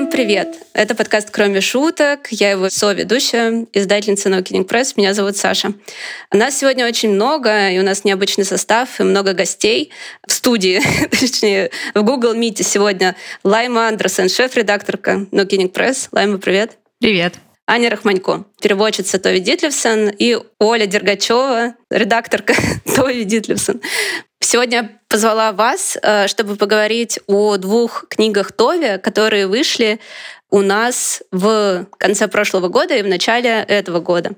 Всем привет! Это подкаст «Кроме шуток». Я его соведущая, издательница No Kidding Press. Меня зовут Саша. У нас сегодня очень много, и у нас необычный состав, и много гостей в студии, точнее, в Google Meet сегодня Лайма Андерсен, шеф-редакторка No Kidding Press. Лайма, привет! Привет! Аня Рахманько, переводчица Тови Дитлевсон, и Оля Дергачева, редакторка Тови Дитлевсон. Сегодня позвала вас, э, чтобы поговорить о двух книгах Тови, которые вышли у нас в конце прошлого года и в начале этого года.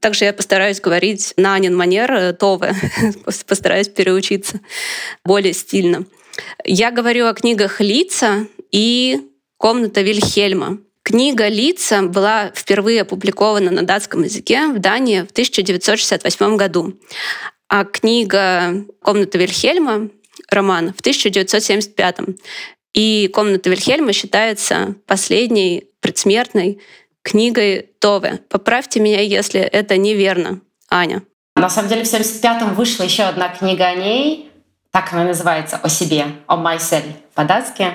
Также я постараюсь говорить на Анин манер э, Тове, постараюсь переучиться более стильно. Я говорю о книгах «Лица» и «Комната Вильхельма». Книга «Лица» была впервые опубликована на датском языке в Дании в 1968 году, а книга «Комната Вильхельма» роман в 1975 И «Комната Вильхельма» считается последней предсмертной книгой Тове. Поправьте меня, если это неверно, Аня. На самом деле в 75-м вышла еще одна книга о ней, так она называется, о себе, о myself по-датски.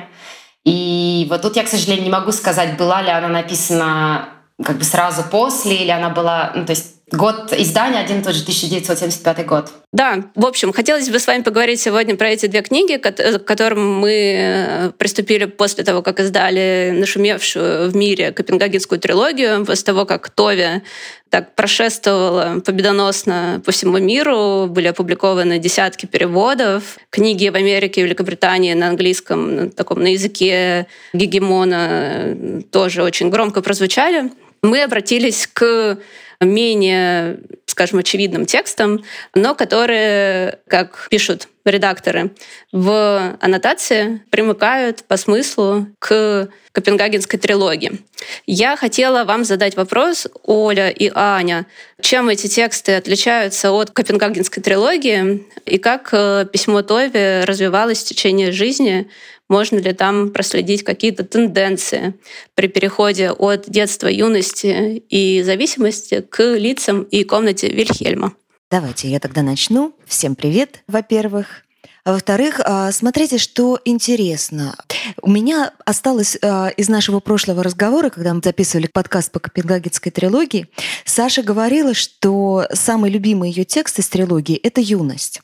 И вот тут я, к сожалению, не могу сказать, была ли она написана как бы сразу после, или она была, ну, то есть Год издания один и тот же 1975 год. Да, в общем, хотелось бы с вами поговорить сегодня про эти две книги, к которым мы э, приступили после того, как издали нашумевшую в мире Копенгагенскую трилогию, после того, как Тови так прошествовала победоносно по всему миру, были опубликованы десятки переводов. Книги в Америке и Великобритании на английском, на таком на языке гегемона тоже очень громко прозвучали. Мы обратились к менее, скажем, очевидным текстом, но которые, как пишут редакторы, в аннотации примыкают по смыслу к Копенгагенской трилогии. Я хотела вам задать вопрос, Оля и Аня, чем эти тексты отличаются от Копенгагенской трилогии и как э, письмо Тови развивалось в течение жизни можно ли там проследить какие-то тенденции при переходе от детства, юности и зависимости к лицам и комнате Вильхельма? Давайте я тогда начну. Всем привет, во-первых. А во-вторых, а, смотрите, что интересно. У меня осталось а, из нашего прошлого разговора, когда мы записывали подкаст по Копенгагенской трилогии, Саша говорила, что самый любимый ее текст из трилогии — это «Юность»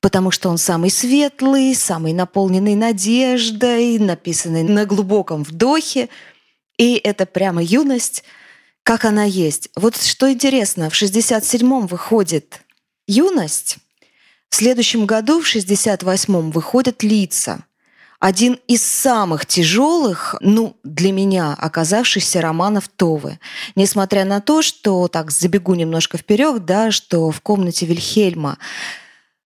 потому что он самый светлый, самый наполненный надеждой, написанный на глубоком вдохе. И это прямо юность, как она есть. Вот что интересно, в 67-м выходит юность, в следующем году, в 68-м, выходят лица. Один из самых тяжелых, ну, для меня, оказавшихся романов Товы. Несмотря на то, что, так, забегу немножко вперед, да, что в комнате Вильхельма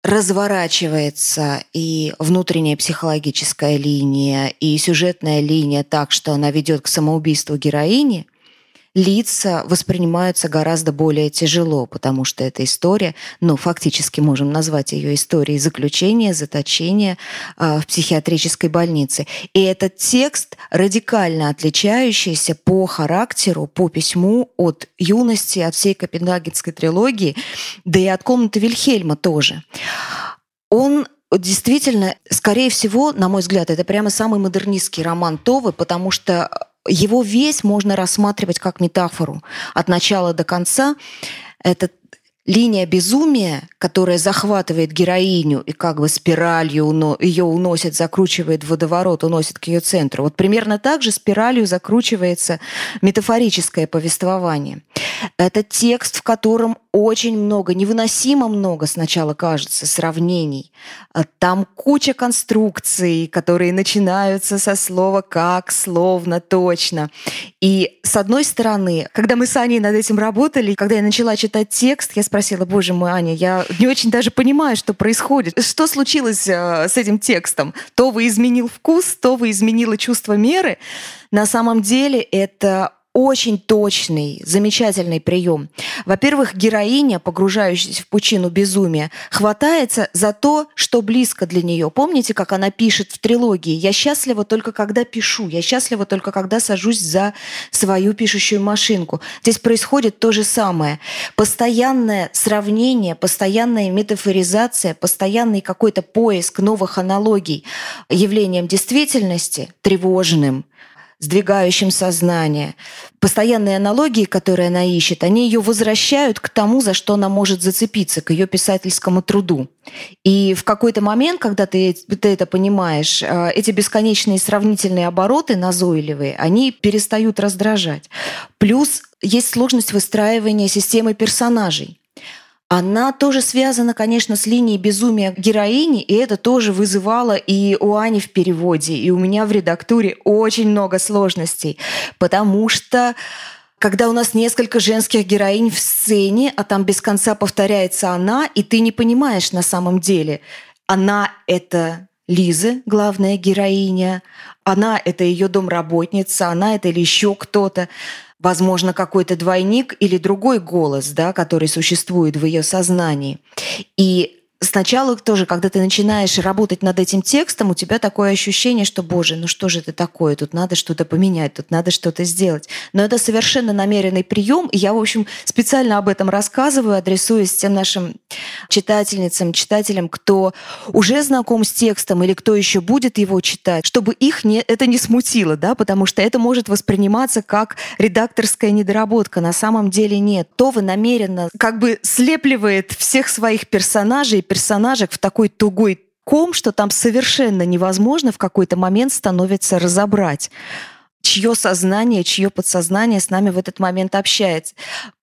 разворачивается и внутренняя психологическая линия, и сюжетная линия так, что она ведет к самоубийству героини – лица воспринимаются гораздо более тяжело, потому что эта история, ну, фактически можем назвать ее историей заключения, заточения э, в психиатрической больнице. И этот текст радикально отличающийся по характеру, по письму от юности, от всей Копенгагенской трилогии, да и от комнаты Вильхельма тоже. Он действительно, скорее всего, на мой взгляд, это прямо самый модернистский роман Товы, потому что его весь можно рассматривать как метафору от начала до конца. Это линия безумия, которая захватывает героиню и как бы спиралью ее уносит, закручивает в водоворот, уносит к ее центру. Вот примерно так же спиралью закручивается метафорическое повествование. Это текст, в котором очень много, невыносимо много сначала кажется сравнений. А там куча конструкций, которые начинаются со слова «как», «словно», «точно». И с одной стороны, когда мы с Аней над этим работали, когда я начала читать текст, я спросила, боже мой, Аня, я не очень даже понимаю, что происходит. Что случилось э, с этим текстом? То вы изменил вкус, то вы изменила чувство меры. На самом деле это очень точный, замечательный прием. Во-первых, героиня, погружающаяся в пучину безумия, хватается за то, что близко для нее. Помните, как она пишет в трилогии «Я счастлива только когда пишу, я счастлива только когда сажусь за свою пишущую машинку». Здесь происходит то же самое. Постоянное сравнение, постоянная метафоризация, постоянный какой-то поиск новых аналогий явлением действительности, тревожным – сдвигающим сознание. Постоянные аналогии, которые она ищет, они ее возвращают к тому, за что она может зацепиться, к ее писательскому труду. И в какой-то момент, когда ты, ты это понимаешь, э, эти бесконечные сравнительные обороты назойливые, они перестают раздражать. Плюс есть сложность выстраивания системы персонажей. Она тоже связана, конечно, с линией безумия героини, и это тоже вызывало и у Ани в переводе, и у меня в редактуре очень много сложностей, потому что когда у нас несколько женских героинь в сцене, а там без конца повторяется она, и ты не понимаешь на самом деле, она — это Лиза, главная героиня, она — это ее домработница, она — это или еще кто-то возможно, какой-то двойник или другой голос, да, который существует в ее сознании. И сначала тоже, когда ты начинаешь работать над этим текстом, у тебя такое ощущение, что, боже, ну что же это такое, тут надо что-то поменять, тут надо что-то сделать. Но это совершенно намеренный прием, и я, в общем, специально об этом рассказываю, адресуясь тем нашим читательницам, читателям, кто уже знаком с текстом или кто еще будет его читать, чтобы их не, это не смутило, да, потому что это может восприниматься как редакторская недоработка. На самом деле нет. То вы намеренно как бы слепливает всех своих персонажей персонажек в такой тугой ком, что там совершенно невозможно в какой-то момент становится разобрать чье сознание, чье подсознание с нами в этот момент общается.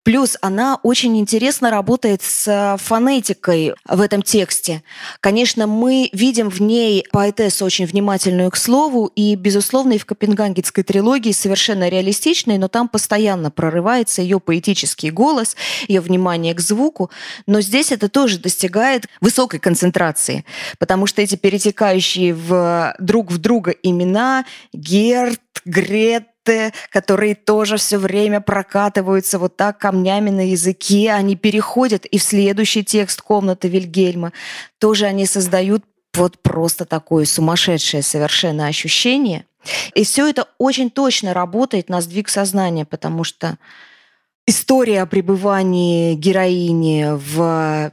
Плюс она очень интересно работает с фонетикой в этом тексте. Конечно, мы видим в ней поэтессу очень внимательную к слову, и, безусловно, и в Копенгагенской трилогии совершенно реалистичной, но там постоянно прорывается ее поэтический голос, ее внимание к звуку. Но здесь это тоже достигает высокой концентрации, потому что эти перетекающие в друг в друга имена Герт, Грет, которые тоже все время прокатываются вот так камнями на языке, они переходят и в следующий текст комнаты Вильгельма. Тоже они создают вот просто такое сумасшедшее совершенно ощущение. И все это очень точно работает на сдвиг сознания, потому что история о пребывании героини в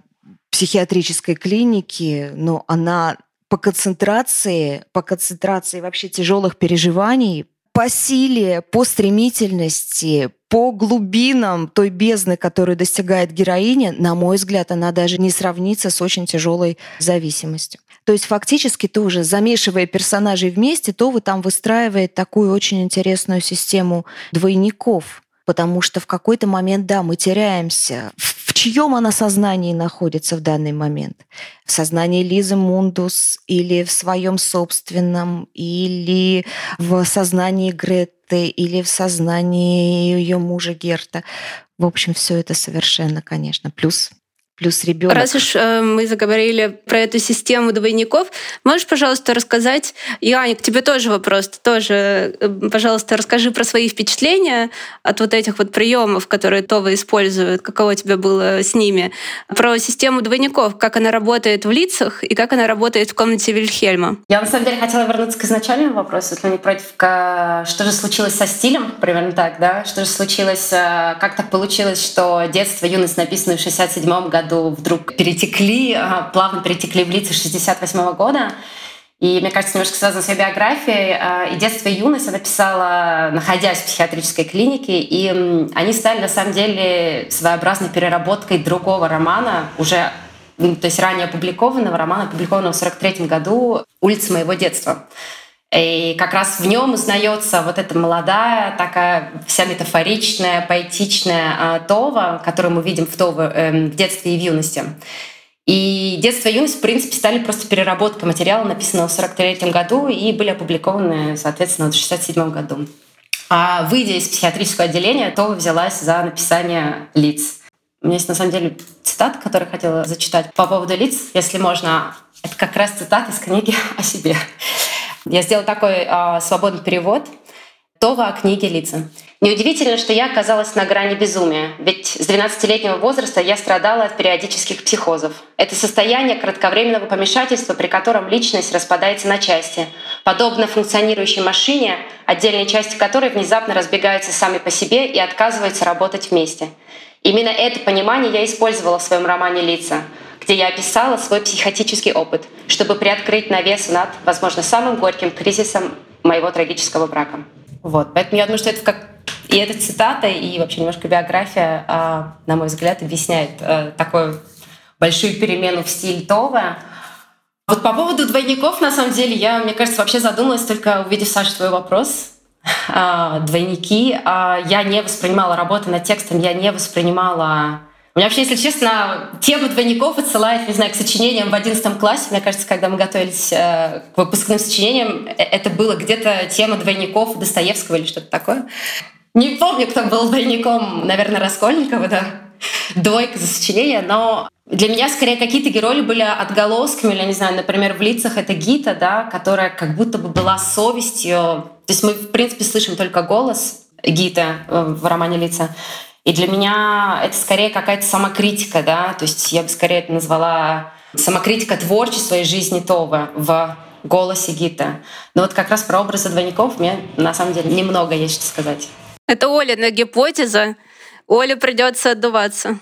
психиатрической клинике, но она по концентрации, по концентрации вообще тяжелых переживаний, по силе, по стремительности, по глубинам той бездны, которую достигает героиня, на мой взгляд, она даже не сравнится с очень тяжелой зависимостью. То есть фактически тоже, замешивая персонажей вместе, то вы там выстраивает такую очень интересную систему двойников, потому что в какой-то момент, да, мы теряемся в чьем она сознании находится в данный момент? В сознании Лизы Мундус или в своем собственном, или в сознании Гретты, или в сознании ее мужа Герта. В общем, все это совершенно, конечно. Плюс плюс ребенок. Раз уж э, мы заговорили про эту систему двойников, можешь, пожалуйста, рассказать, и Аня, к тебе тоже вопрос, ты тоже, э, пожалуйста, расскажи про свои впечатления от вот этих вот приемов, которые Това использует, каково тебе было с ними, про систему двойников, как она работает в лицах и как она работает в комнате Вильхельма. Я на самом деле хотела вернуться к изначальному вопросу, если не против, что же случилось со стилем, примерно так, да, что же случилось, э, как так получилось, что детство, юность написано в 67 году, году вдруг перетекли, а, плавно перетекли в лица 68 года. И, мне кажется, немножко связано с ее биографией. А, и детство и юность она писала, находясь в психиатрической клинике. И они стали, на самом деле, своеобразной переработкой другого романа, уже то есть ранее опубликованного романа, опубликованного в 1943 году «Улица моего детства». И как раз в нем узнается вот эта молодая, такая вся метафоричная, поэтичная а, Това, которую мы видим в Това эм, в детстве и в юности. И детство и юность, в принципе, стали просто переработкой материала, написанного в 43 году, и были опубликованы, соответственно, в 67 году. А выйдя из психиатрического отделения, Това взялась за написание лиц. У меня есть, на самом деле, цитат, который хотела зачитать по поводу лиц, если можно. Это как раз цитат из книги о себе. Я сделала такой э, свободный перевод. Това о книге лица. Неудивительно, что я оказалась на грани безумия, ведь с 12-летнего возраста я страдала от периодических психозов. Это состояние кратковременного помешательства, при котором личность распадается на части, подобно функционирующей машине, отдельные части которой внезапно разбегаются сами по себе и отказываются работать вместе. Именно это понимание я использовала в своем романе «Лица», где я описала свой психотический опыт, чтобы приоткрыть навес над, возможно, самым горьким кризисом моего трагического брака. Вот. Поэтому я думаю, что это как и эта цитата, и вообще немножко биография, а, на мой взгляд, объясняет э, такую большую перемену в стиле Това. Вот по поводу двойников, на самом деле, я, мне кажется, вообще задумалась только увидев, Саша, твой вопрос. А, двойники. А, я не воспринимала работу над текстом, я не воспринимала меня вообще, если честно, тема двойников отсылает, не знаю, к сочинениям в одиннадцатом классе. Мне кажется, когда мы готовились э, к выпускным сочинениям, э, это было где-то тема двойников Достоевского или что-то такое. Не помню, кто был двойником, наверное, Раскольникова, да. Двойка за сочинение, но для меня скорее какие-то герои были отголосками, или, не знаю, например, в лицах это Гита, да, которая как будто бы была совестью. То есть мы, в принципе, слышим только голос Гита э, в романе «Лица». И для меня это скорее какая-то самокритика, да, то есть я бы скорее это назвала самокритика творчества и жизни Това в голосе Гита. Но вот как раз про образы двойников мне на самом деле немного есть что сказать. Это Олина гипотеза. Оле придется отдуваться.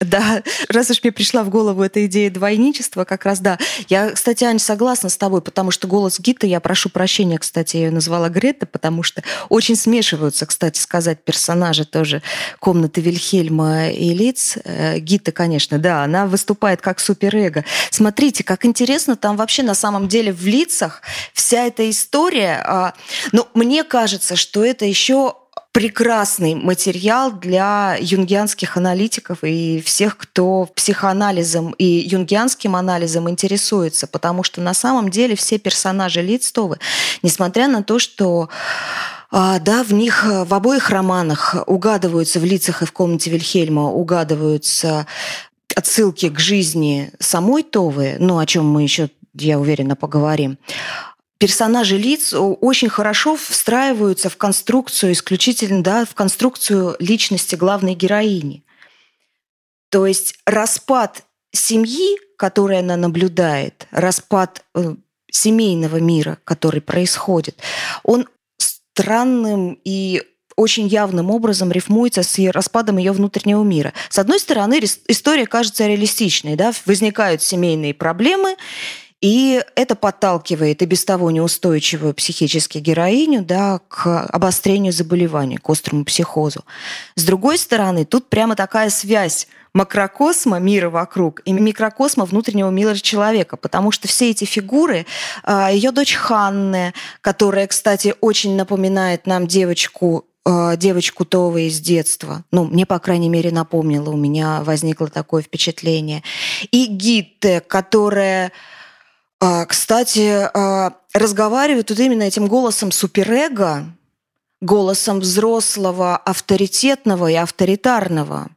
Да, раз уж мне пришла в голову эта идея двойничества, как раз да. Я, кстати, Ань, согласна с тобой, потому что голос Гита, я прошу прощения, кстати, я ее назвала Грета, потому что очень смешиваются, кстати сказать, персонажи тоже комнаты Вильхельма и Лиц. Э, Гита, конечно, да, она выступает как суперэго. Смотрите, как интересно, там вообще на самом деле в лицах вся эта история. А, но мне кажется, что это еще прекрасный материал для юнгианских аналитиков и всех, кто психоанализом и юнгианским анализом интересуется, потому что на самом деле все персонажи Лидстовы, несмотря на то, что а, да, в них, в обоих романах угадываются, в лицах и в комнате Вильхельма угадываются отсылки к жизни самой Товы, ну, о чем мы еще, я уверена, поговорим персонажи лиц очень хорошо встраиваются в конструкцию исключительно, да, в конструкцию личности главной героини. То есть распад семьи, который она наблюдает, распад э, семейного мира, который происходит, он странным и очень явным образом рифмуется с распадом ее внутреннего мира. С одной стороны, история кажется реалистичной, да, возникают семейные проблемы, и это подталкивает и без того неустойчивую психически героиню да, к обострению заболевания, к острому психозу. С другой стороны, тут прямо такая связь макрокосма, мира вокруг, и микрокосма внутреннего мира человека, потому что все эти фигуры, а, ее дочь Ханны, которая, кстати, очень напоминает нам девочку а, девочку Това из детства. Ну, мне, по крайней мере, напомнила, у меня возникло такое впечатление. И Гитте, которая кстати, а, разговаривают тут именно этим голосом суперэго, голосом взрослого, авторитетного и авторитарного,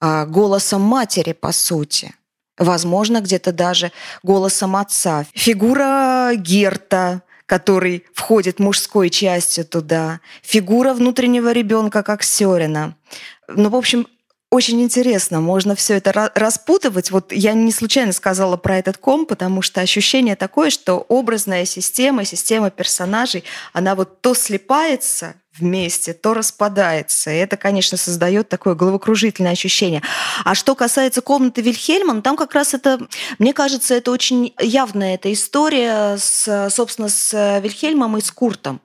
а, голосом матери, по сути. Возможно, где-то даже голосом отца. Фигура Герта, который входит мужской частью туда. Фигура внутреннего ребенка, как Сёрина. Ну, в общем, очень интересно, можно все это распутывать. Вот я не случайно сказала про этот ком, потому что ощущение такое, что образная система, система персонажей, она вот то слипается вместе, то распадается. И это, конечно, создает такое головокружительное ощущение. А что касается комнаты Вильхельма, ну, там как раз это, мне кажется, это очень явная эта история, с, собственно, с Вильхельмом и с Куртом.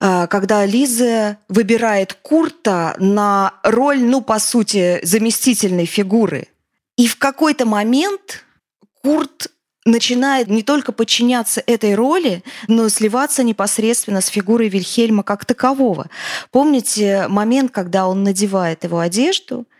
А, когда Лиза выбирает Курта на роль, ну, по сути, заместительной фигуры. И в какой-то момент Курт начинает не только подчиняться этой роли, но и сливаться непосредственно с фигурой Вильхельма как такового. Помните момент, когда он надевает его одежду –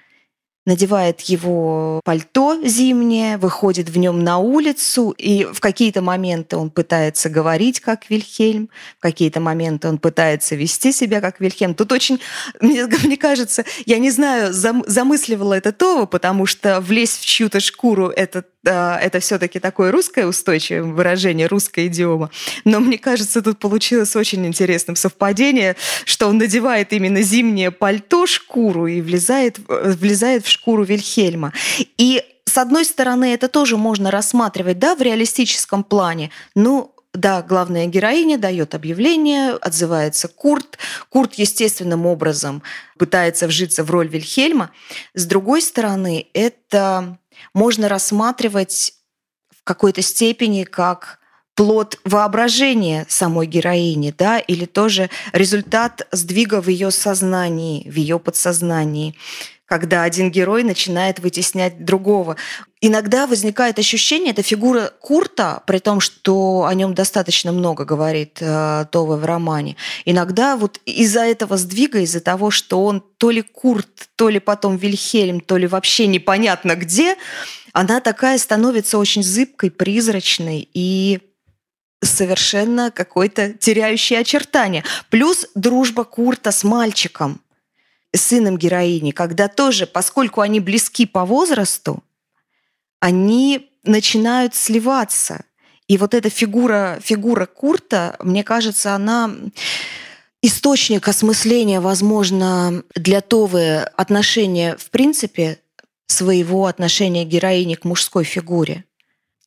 надевает его пальто зимнее, выходит в нем на улицу, и в какие-то моменты он пытается говорить как Вильхельм, в какие-то моменты он пытается вести себя как Вильхельм. Тут очень, мне, мне кажется, я не знаю, зам, замысливала это Това, потому что влезть в чью-то шкуру это, это все-таки такое русское устойчивое выражение, русская идиома. Но мне кажется, тут получилось очень интересным совпадение, что он надевает именно зимнее пальто, шкуру и влезает, влезает в шкуру Вильхельма. И с одной стороны, это тоже можно рассматривать да, в реалистическом плане. Ну, да, главная героиня дает объявление, отзывается Курт. Курт естественным образом пытается вжиться в роль Вильхельма. С другой стороны, это можно рассматривать в какой-то степени как плод воображения самой героини, да, или тоже результат сдвига в ее сознании, в ее подсознании когда один герой начинает вытеснять другого. Иногда возникает ощущение, это фигура Курта, при том, что о нем достаточно много говорит э, Това в романе. Иногда вот из-за этого сдвига, из-за того, что он то ли Курт, то ли потом Вильхельм, то ли вообще непонятно где, она такая становится очень зыбкой, призрачной и совершенно какой-то теряющий очертания. Плюс дружба Курта с мальчиком – сыном героини, когда тоже, поскольку они близки по возрасту, они начинают сливаться. И вот эта фигура, фигура Курта, мне кажется, она источник осмысления, возможно, для Товы отношения, в принципе, своего отношения героини к мужской фигуре.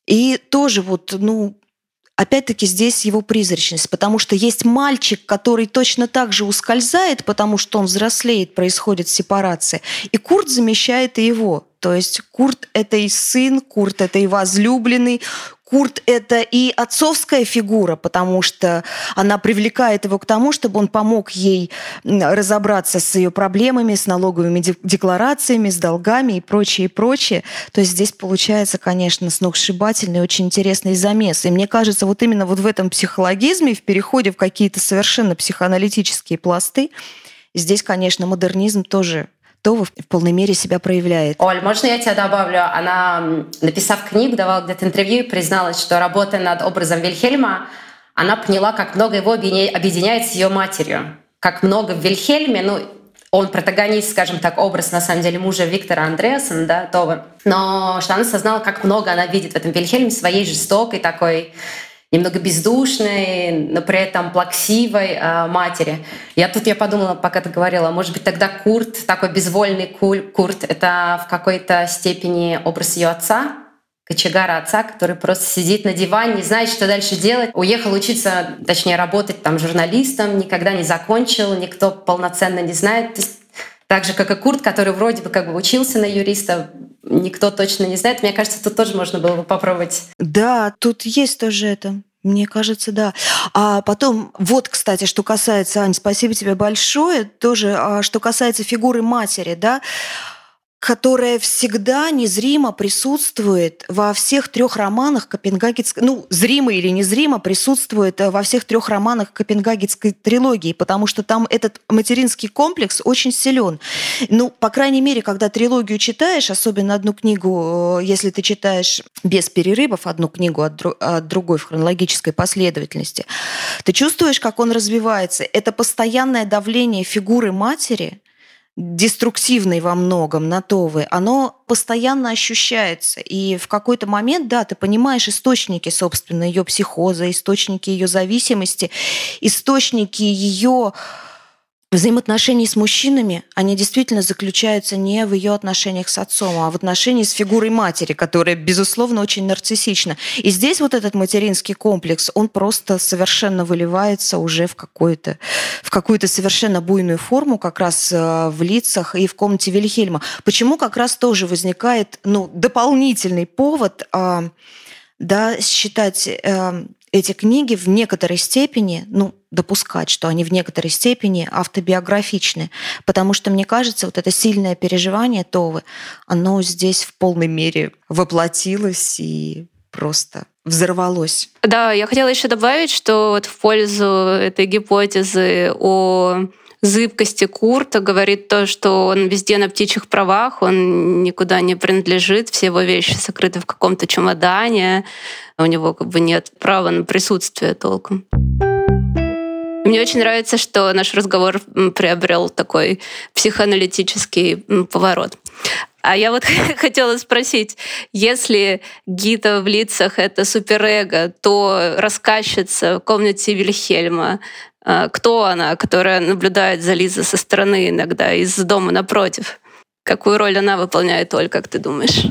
И тоже вот, ну, опять-таки здесь его призрачность, потому что есть мальчик, который точно так же ускользает, потому что он взрослеет, происходит сепарация, и Курт замещает и его. То есть Курт — это и сын, Курт — это и возлюбленный, Курт – это и отцовская фигура, потому что она привлекает его к тому, чтобы он помог ей разобраться с ее проблемами, с налоговыми декларациями, с долгами и прочее, и прочее. То есть здесь получается, конечно, сногсшибательный, очень интересный замес. И мне кажется, вот именно вот в этом психологизме, в переходе в какие-то совершенно психоаналитические пласты, здесь, конечно, модернизм тоже то в полной мере себя проявляет. Оль, можно я тебя добавлю? Она, написав книгу, давала где-то интервью и призналась, что работая над образом Вильхельма, она поняла, как много его объединяет с ее матерью. Как много в Вильхельме, ну, он протагонист, скажем так, образ, на самом деле, мужа Виктора Андреасена, да, Това. Но что она осознала, как много она видит в этом Вильхельме своей жестокой такой немного бездушной, но при этом плаксивой э, матери. Я тут я подумала, пока ты говорила, может быть, тогда Курт, такой безвольный Курт, это в какой-то степени образ ее отца, кочегара отца, который просто сидит на диване, не знает, что дальше делать. Уехал учиться, точнее, работать там журналистом, никогда не закончил, никто полноценно не знает. То есть, так же, как и Курт, который вроде бы как бы учился на юриста, никто точно не знает. Мне кажется, тут тоже можно было бы попробовать. Да, тут есть тоже это. Мне кажется, да. А потом, вот, кстати, что касается, Ань, спасибо тебе большое, тоже, а, что касается фигуры матери, да, которая всегда незримо присутствует во всех трех романах Копенгагенской, ну, зримо или незримо присутствует э, во всех трех романах Копенгагенской трилогии, потому что там этот материнский комплекс очень силен. Ну, по крайней мере, когда трилогию читаешь, особенно одну книгу, э, если ты читаешь без перерывов одну книгу от, дру- от другой в хронологической последовательности, ты чувствуешь, как он развивается. Это постоянное давление фигуры матери – деструктивной во многом на Товы, оно постоянно ощущается. И в какой-то момент, да, ты понимаешь источники, собственно, ее психоза, источники ее зависимости, источники ее взаимоотношений с мужчинами, они действительно заключаются не в ее отношениях с отцом, а в отношении с фигурой матери, которая, безусловно, очень нарциссична. И здесь вот этот материнский комплекс, он просто совершенно выливается уже в, какую-то, в какую-то совершенно буйную форму, как раз э, в лицах и в комнате Вильхельма. Почему как раз тоже возникает ну, дополнительный повод а, да, считать э, эти книги в некоторой степени, ну, допускать, что они в некоторой степени автобиографичны. Потому что, мне кажется, вот это сильное переживание Товы, оно здесь в полной мере воплотилось и просто взорвалось. Да, я хотела еще добавить, что вот в пользу этой гипотезы о зыбкости Курта говорит то, что он везде на птичьих правах, он никуда не принадлежит, все его вещи сокрыты в каком-то чемодане, у него как бы нет права на присутствие толком. Мне очень нравится, что наш разговор приобрел такой психоаналитический поворот. А я вот хотела спросить, если Гита в лицах — это суперэго, то рассказчица в комнате Вильхельма, кто она, которая наблюдает за Лизой со стороны иногда, из дома напротив? Какую роль она выполняет, Оль, как ты думаешь?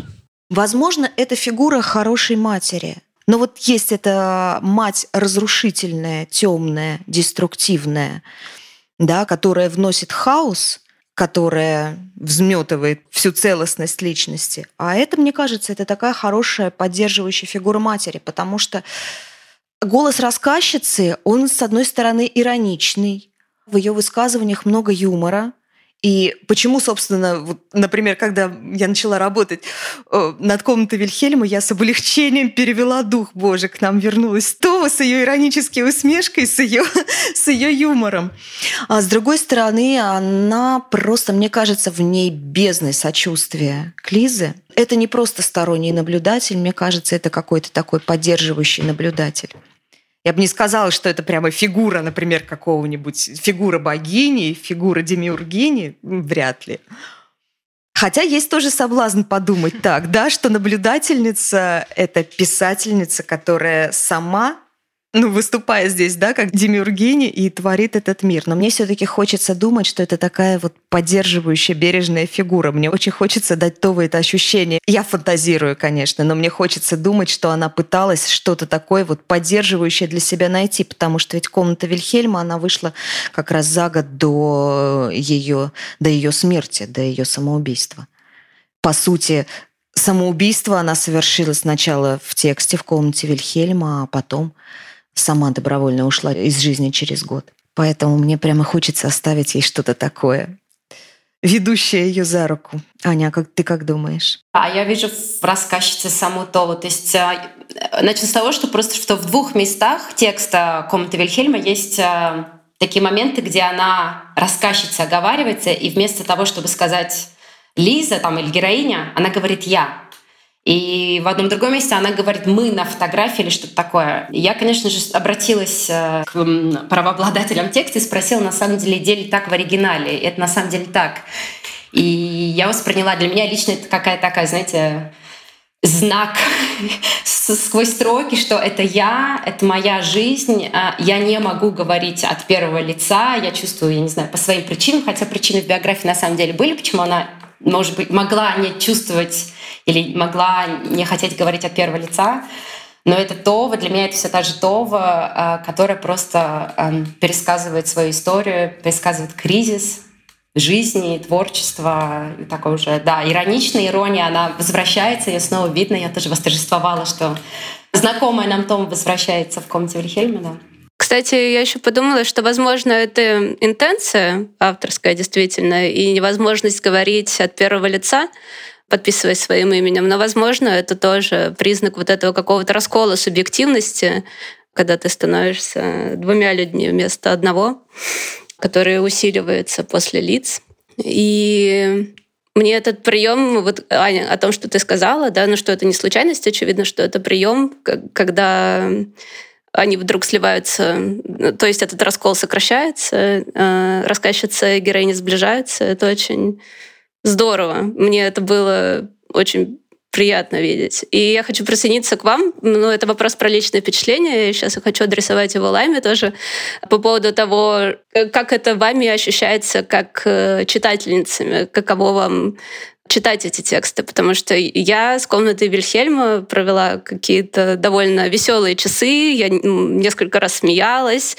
Возможно, это фигура хорошей матери. Но вот есть эта мать разрушительная, темная, деструктивная, да, которая вносит хаос, которая взметывает всю целостность личности. А это, мне кажется, это такая хорошая поддерживающая фигура матери, потому что голос рассказчицы, он, с одной стороны, ироничный. В ее высказываниях много юмора. И почему, собственно, вот, например, когда я начала работать э, над комнатой Вильхельма, я с облегчением перевела дух, боже, к нам вернулась Това с ее иронической усмешкой, с ее, с ее юмором. А с другой стороны, она просто, мне кажется, в ней бездной сочувствия к Лизе. Это не просто сторонний наблюдатель, мне кажется, это какой-то такой поддерживающий наблюдатель. Я бы не сказала, что это прямо фигура, например, какого-нибудь, фигура богини, фигура демиургини, вряд ли. Хотя есть тоже соблазн подумать так, да, что наблюдательница – это писательница, которая сама ну, выступая здесь, да, как демиургини и творит этот мир. Но мне все-таки хочется думать, что это такая вот поддерживающая, бережная фигура. Мне очень хочется дать Това это ощущение. Я фантазирую, конечно, но мне хочется думать, что она пыталась что-то такое вот поддерживающее для себя найти, потому что ведь комната Вильхельма, она вышла как раз за год до ее, до ее смерти, до ее самоубийства. По сути, самоубийство она совершила сначала в тексте в комнате Вильхельма, а потом сама добровольно ушла из жизни через год. Поэтому мне прямо хочется оставить ей что-то такое, ведущее ее за руку. Аня, как ты как думаешь? А я вижу в рассказчице саму то. То есть а, начну с того, что просто что в двух местах текста комнаты Вильхельма есть а, такие моменты, где она рассказчица оговаривается, и вместо того, чтобы сказать Лиза там, или героиня, она говорит «я». И в одном другом месте она говорит «мы на фотографии» или что-то такое. Я, конечно же, обратилась э, к правообладателям текста и спросила, на самом деле, идея ли так в оригинале. Это на самом деле так. И я восприняла, для меня лично это какая-то такая, знаете, знак сквозь строки, что это я, это моя жизнь, а я не могу говорить от первого лица, я чувствую, я не знаю, по своим причинам, хотя причины в биографии на самом деле были, почему она, может быть, могла не чувствовать или могла не хотеть говорить от первого лица. Но это Това, для меня это все та же Това, а, которая просто пересказывает свою историю, пересказывает кризис жизни, творчества, и такой уже, да, ироничная ирония, она возвращается, ее снова видно, я тоже восторжествовала, что знакомая нам Том возвращается в комнате Вильхельма, да. Кстати, я еще подумала, что, возможно, это интенция авторская действительно, и невозможность говорить от первого лица, подписываясь своим именем. Но, возможно, это тоже признак вот этого какого-то раскола субъективности, когда ты становишься двумя людьми вместо одного, который усиливается после лиц. И мне этот прием, вот, Аня, о том, что ты сказала, да, ну что это не случайность, очевидно, что это прием, когда они вдруг сливаются, то есть этот раскол сокращается, э, рассказчица и героиня сближаются. Это очень здорово. Мне это было очень приятно видеть. И я хочу присоединиться к вам. Ну, это вопрос про личное впечатление. Сейчас я хочу адресовать его Лайме тоже по поводу того, как это вами ощущается как э, читательницами, каково вам читать эти тексты, потому что я с комнаты Вильхельма провела какие-то довольно веселые часы, я несколько раз смеялась,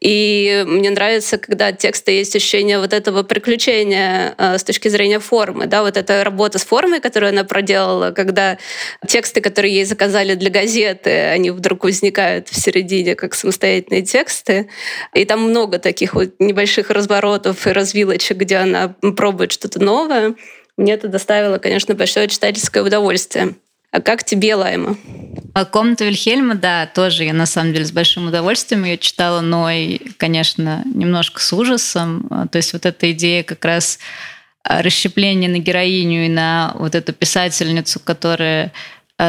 и мне нравится, когда тексты есть ощущение вот этого приключения э, с точки зрения формы, да, вот эта работа с формой, которую она проделала, когда тексты, которые ей заказали для газеты, они вдруг возникают в середине как самостоятельные тексты, и там много таких вот небольших разворотов и развилочек, где она пробует что-то новое. Мне это доставило, конечно, большое читательское удовольствие. А как тебе, Лайма? А комната Вильхельма, да, тоже я на самом деле с большим удовольствием ее читала, но и, конечно, немножко с ужасом. А, то есть вот эта идея как раз а, расщепления на героиню и на вот эту писательницу, которая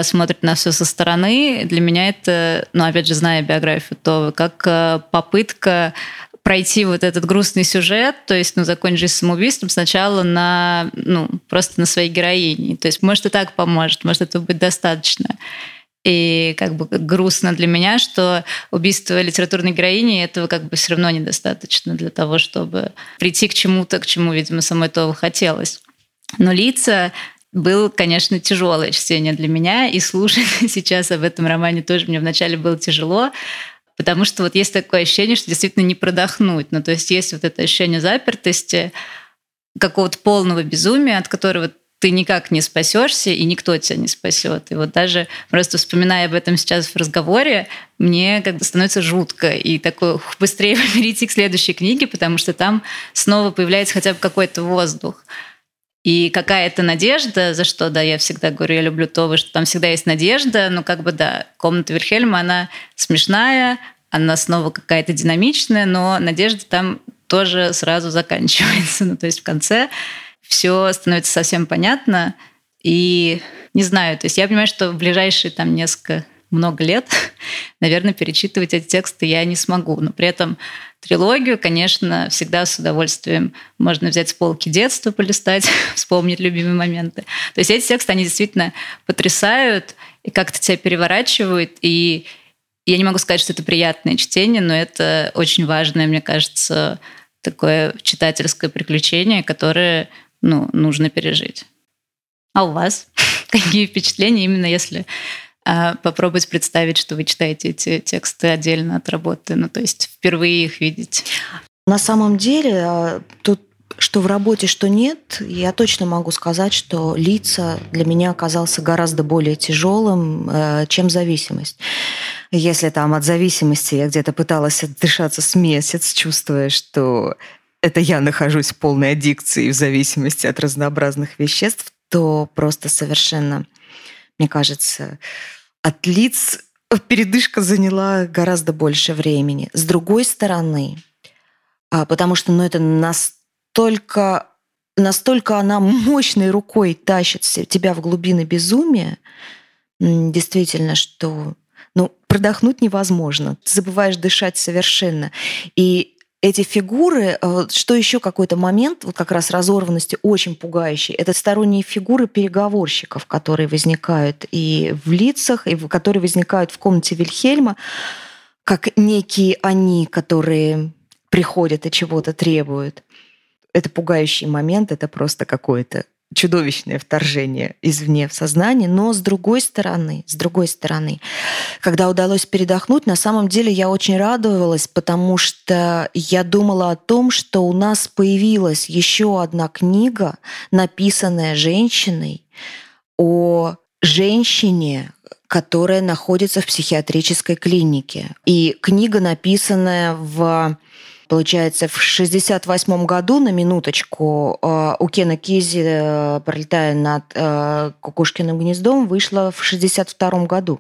смотрит на все со стороны, для меня это, ну, опять же, зная биографию то как попытка пройти вот этот грустный сюжет, то есть, ну, закончить жизнь самоубийством сначала на, ну, просто на своей героине. То есть, может, и так поможет, может, это будет достаточно. И как бы грустно для меня, что убийство литературной героини этого как бы все равно недостаточно для того, чтобы прийти к чему-то, к чему, видимо, самой того хотелось. Но лица был, конечно, тяжелое чтение для меня, и слушать сейчас об этом романе тоже мне вначале было тяжело, Потому что вот есть такое ощущение, что действительно не продохнуть. Ну, то есть есть вот это ощущение запертости, какого-то полного безумия, от которого ты никак не спасешься, и никто тебя не спасет. И вот даже просто вспоминая об этом сейчас в разговоре, мне как бы становится жутко. И такое быстрее перейти к следующей книге, потому что там снова появляется хотя бы какой-то воздух. И какая-то надежда, за что, да, я всегда говорю, я люблю то, что там всегда есть надежда, но как бы, да, комната Вильхельма, она смешная, она снова какая-то динамичная, но надежда там тоже сразу заканчивается. Ну, то есть в конце все становится совсем понятно. И не знаю, то есть я понимаю, что в ближайшие там несколько много лет, наверное, перечитывать эти тексты я не смогу. Но при этом трилогию, конечно, всегда с удовольствием можно взять с полки детства, полистать, вспомнить любимые моменты. То есть эти тексты, они действительно потрясают и как-то тебя переворачивают. И я не могу сказать, что это приятное чтение, но это очень важное, мне кажется, такое читательское приключение, которое ну, нужно пережить. А у вас какие впечатления, именно если попробовать представить, что вы читаете эти тексты отдельно от работы, ну, то есть впервые их видеть? На самом деле, а, тут что в работе, что нет, я точно могу сказать, что лица для меня оказался гораздо более тяжелым, э, чем зависимость. Если там от зависимости я где-то пыталась отдышаться с месяц, чувствуя, что это я нахожусь в полной аддикции в зависимости от разнообразных веществ, то просто совершенно, мне кажется, от лиц передышка заняла гораздо больше времени. С другой стороны, а, потому что ну, это настолько, настолько она мощной рукой тащит тебя в глубины безумия, действительно, что ну, продохнуть невозможно. Ты забываешь дышать совершенно. И эти фигуры, э, что еще какой-то момент, вот как раз разорванности очень пугающий, это сторонние фигуры переговорщиков, которые возникают и в лицах, и которые возникают в комнате Вильхельма, как некие они, которые приходят и чего-то требуют. Это пугающий момент, это просто какое-то чудовищное вторжение извне в сознание, но с другой стороны, с другой стороны, когда удалось передохнуть, на самом деле я очень радовалась, потому что я думала о том, что у нас появилась еще одна книга, написанная женщиной, о женщине, которая находится в психиатрической клинике. И книга, написанная в Получается, в 68 году, на минуточку, э, у Кена Кизи, э, пролетая над э, Кукушкиным гнездом, вышла в 62 году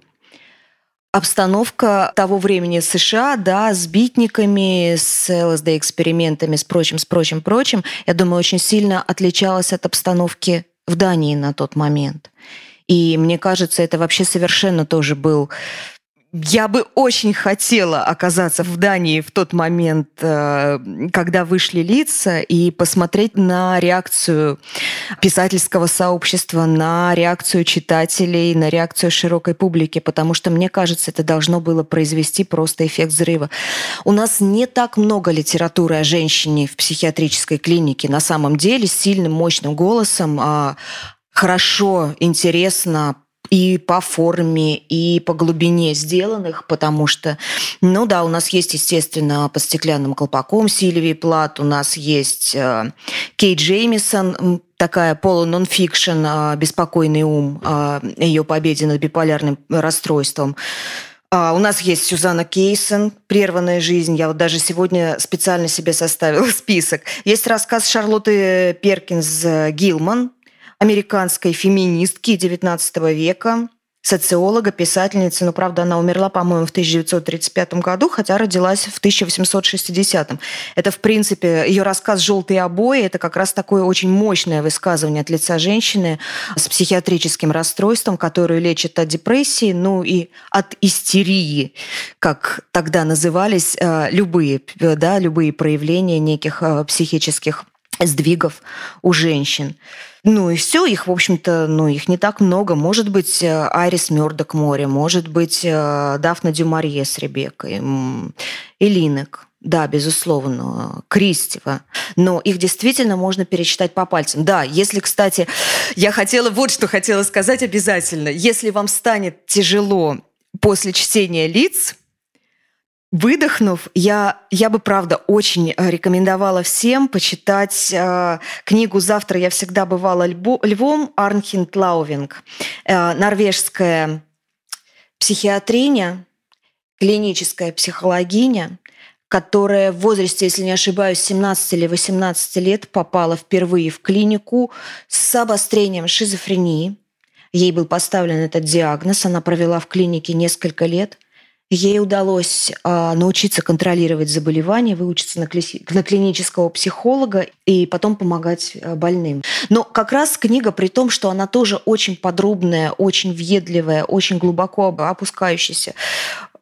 обстановка того времени США, да, с битниками, с ЛСД-экспериментами, с прочим, с прочим, прочим, я думаю, очень сильно отличалась от обстановки в Дании на тот момент. И мне кажется, это вообще совершенно тоже был я бы очень хотела оказаться в Дании в тот момент, э, когда вышли лица, и посмотреть на реакцию писательского сообщества, на реакцию читателей, на реакцию широкой публики, потому что, мне кажется, это должно было произвести просто эффект взрыва. У нас не так много литературы о женщине в психиатрической клинике на самом деле с сильным, мощным голосом, а хорошо, интересно, и по форме, и по глубине сделанных, потому что, ну да, у нас есть, естественно, под стеклянным колпаком Сильвии Плат, у нас есть э, Кейт Джеймисон, такая полу-нонфикшн э, «Беспокойный ум», э, ее победе над биполярным расстройством. А у нас есть Сюзанна Кейсон «Прерванная жизнь». Я вот даже сегодня специально себе составила список. Есть рассказ Шарлотты Перкинс Гилман американской феминистки XIX века, социолога, писательницы. Но, правда, она умерла, по-моему, в 1935 году, хотя родилась в 1860. Это, в принципе, ее рассказ «Желтые обои» – это как раз такое очень мощное высказывание от лица женщины с психиатрическим расстройством, которую лечат от депрессии, ну и от истерии, как тогда назывались э, любые, да, любые проявления неких э, психических сдвигов у женщин. Ну и все, их, в общем-то, ну их не так много. Может быть, э, Айрис Мёрдок море, может быть, э, Дафна Дюмарье с Ребеккой, Элинек. Да, безусловно, Кристева. Но их действительно можно пересчитать по пальцам. Да, если, кстати, я хотела вот что хотела сказать обязательно. Если вам станет тяжело после чтения лиц, Выдохнув, я, я бы, правда, очень рекомендовала всем почитать э, книгу «Завтра я всегда бывала львом» Арнхинд Лаувинг. Э, норвежская психиатриня, клиническая психологиня, которая в возрасте, если не ошибаюсь, 17 или 18 лет попала впервые в клинику с обострением шизофрении. Ей был поставлен этот диагноз, она провела в клинике несколько лет. Ей удалось э, научиться контролировать заболевание, выучиться на, кли- на клинического психолога и потом помогать э, больным. Но как раз книга, при том, что она тоже очень подробная, очень въедливая, очень глубоко опускающаяся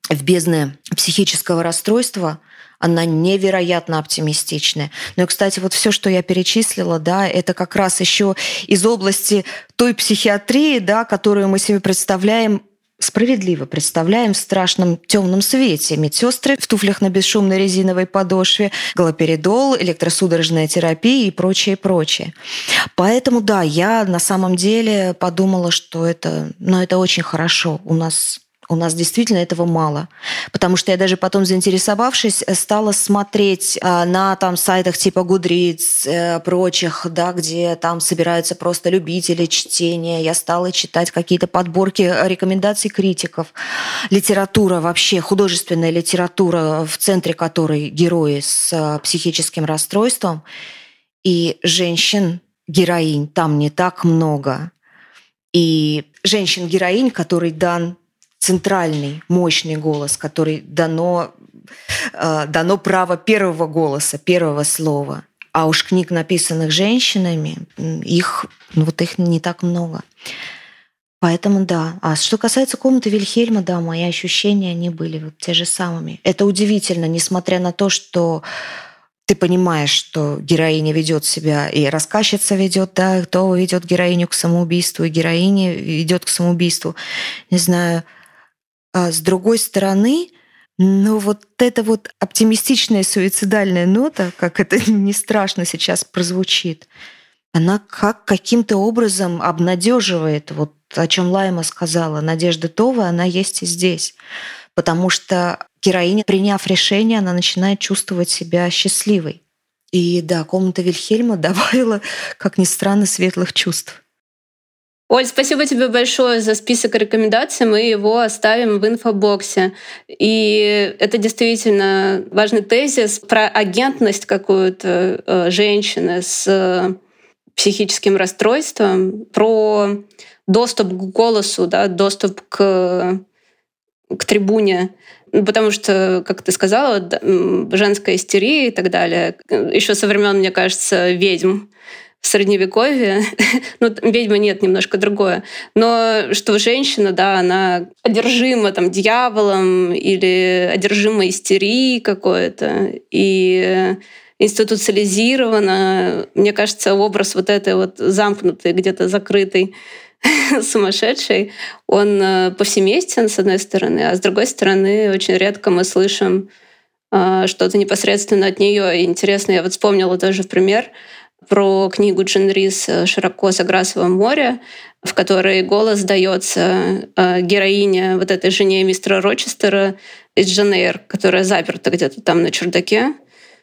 в бездны психического расстройства – она невероятно оптимистичная. Ну и, кстати, вот все, что я перечислила, да, это как раз еще из области той психиатрии, да, которую мы себе представляем справедливо представляем в страшном темном свете. Медсестры в туфлях на бесшумной резиновой подошве, галоперидол, электросудорожная терапия и прочее, прочее. Поэтому, да, я на самом деле подумала, что это, ну, это очень хорошо. У нас у нас действительно этого мало. Потому что я даже потом, заинтересовавшись, стала смотреть а, на там сайтах типа Goodreads, э, прочих, да, где там собираются просто любители чтения. Я стала читать какие-то подборки рекомендаций критиков. Литература вообще, художественная литература, в центре которой герои с психическим расстройством. И женщин, героинь там не так много. И женщин-героинь, который дан центральный, мощный голос, который дано, э, дано право первого голоса, первого слова. А уж книг, написанных женщинами, их, ну вот их не так много. Поэтому да. А что касается комнаты Вильхельма, да, мои ощущения, они были вот те же самыми. Это удивительно, несмотря на то, что ты понимаешь, что героиня ведет себя, и рассказчица ведет, да, кто ведет героиню к самоубийству, и героиня ведет к самоубийству. Не знаю, а с другой стороны, но вот эта вот оптимистичная суицидальная нота, как это не страшно сейчас прозвучит, она как каким-то образом обнадеживает, вот о чем Лайма сказала, Надежда Това, она есть и здесь. Потому что героиня, приняв решение, она начинает чувствовать себя счастливой. И да, комната Вильхельма добавила, как ни странно, светлых чувств. Оль, спасибо тебе большое за список рекомендаций. Мы его оставим в инфобоксе. И это действительно важный тезис про агентность какую-то э, женщины с э, психическим расстройством, про доступ к голосу, да, доступ к, к трибуне. Потому что, как ты сказала, женская истерия и так далее, еще со времен, мне кажется, ведьм в средневековье, ну, ведьма нет, немножко другое, но что женщина, да, она одержима там дьяволом или одержима истерией какой-то, и институциализирована. Мне кажется, образ вот этой вот замкнутой, где-то закрытой сумасшедшей, он э, повсеместен, с одной стороны, а с другой стороны, очень редко мы слышим э, что-то непосредственно от нее. Интересно, я вот вспомнила тоже пример про книгу Джин Рис «Широко за Грасовым море», в которой голос дается э, героине, вот этой жене мистера Рочестера из Джанейр, которая заперта где-то там на чердаке.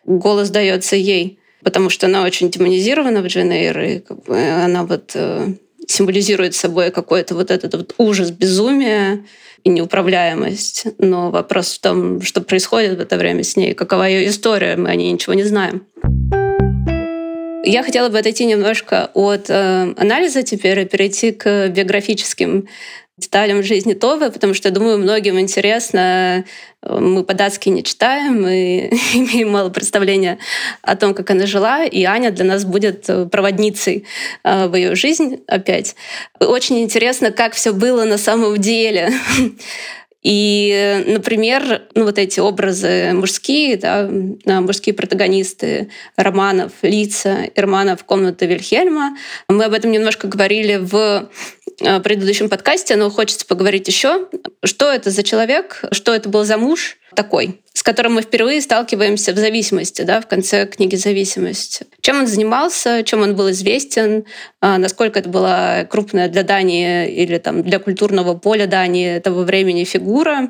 Голос дается ей, потому что она очень демонизирована в Джанейр, и как бы она вот э, символизирует собой какой-то вот этот вот ужас, безумие и неуправляемость. Но вопрос в том, что происходит в это время с ней, какова ее история, мы о ней ничего не знаем. Я хотела бы отойти немножко от э, анализа теперь и перейти к биографическим деталям жизни Товы, потому что, думаю, многим интересно. Мы по-датски не читаем, мы имеем мало представления о том, как она жила, и Аня для нас будет проводницей э, в ее жизнь опять. Очень интересно, как все было на самом деле. И, например, ну, вот эти образы мужские, да, мужские протагонисты романов, лица и романов «Комната Вильхельма», мы об этом немножко говорили в э, предыдущем подкасте, но хочется поговорить еще. Что это за человек, что это был за муж, такой, с которым мы впервые сталкиваемся в зависимости, да, в конце книги «Зависимость». Чем он занимался, чем он был известен, а, насколько это была крупная для Дании или там, для культурного поля Дании того времени фигура,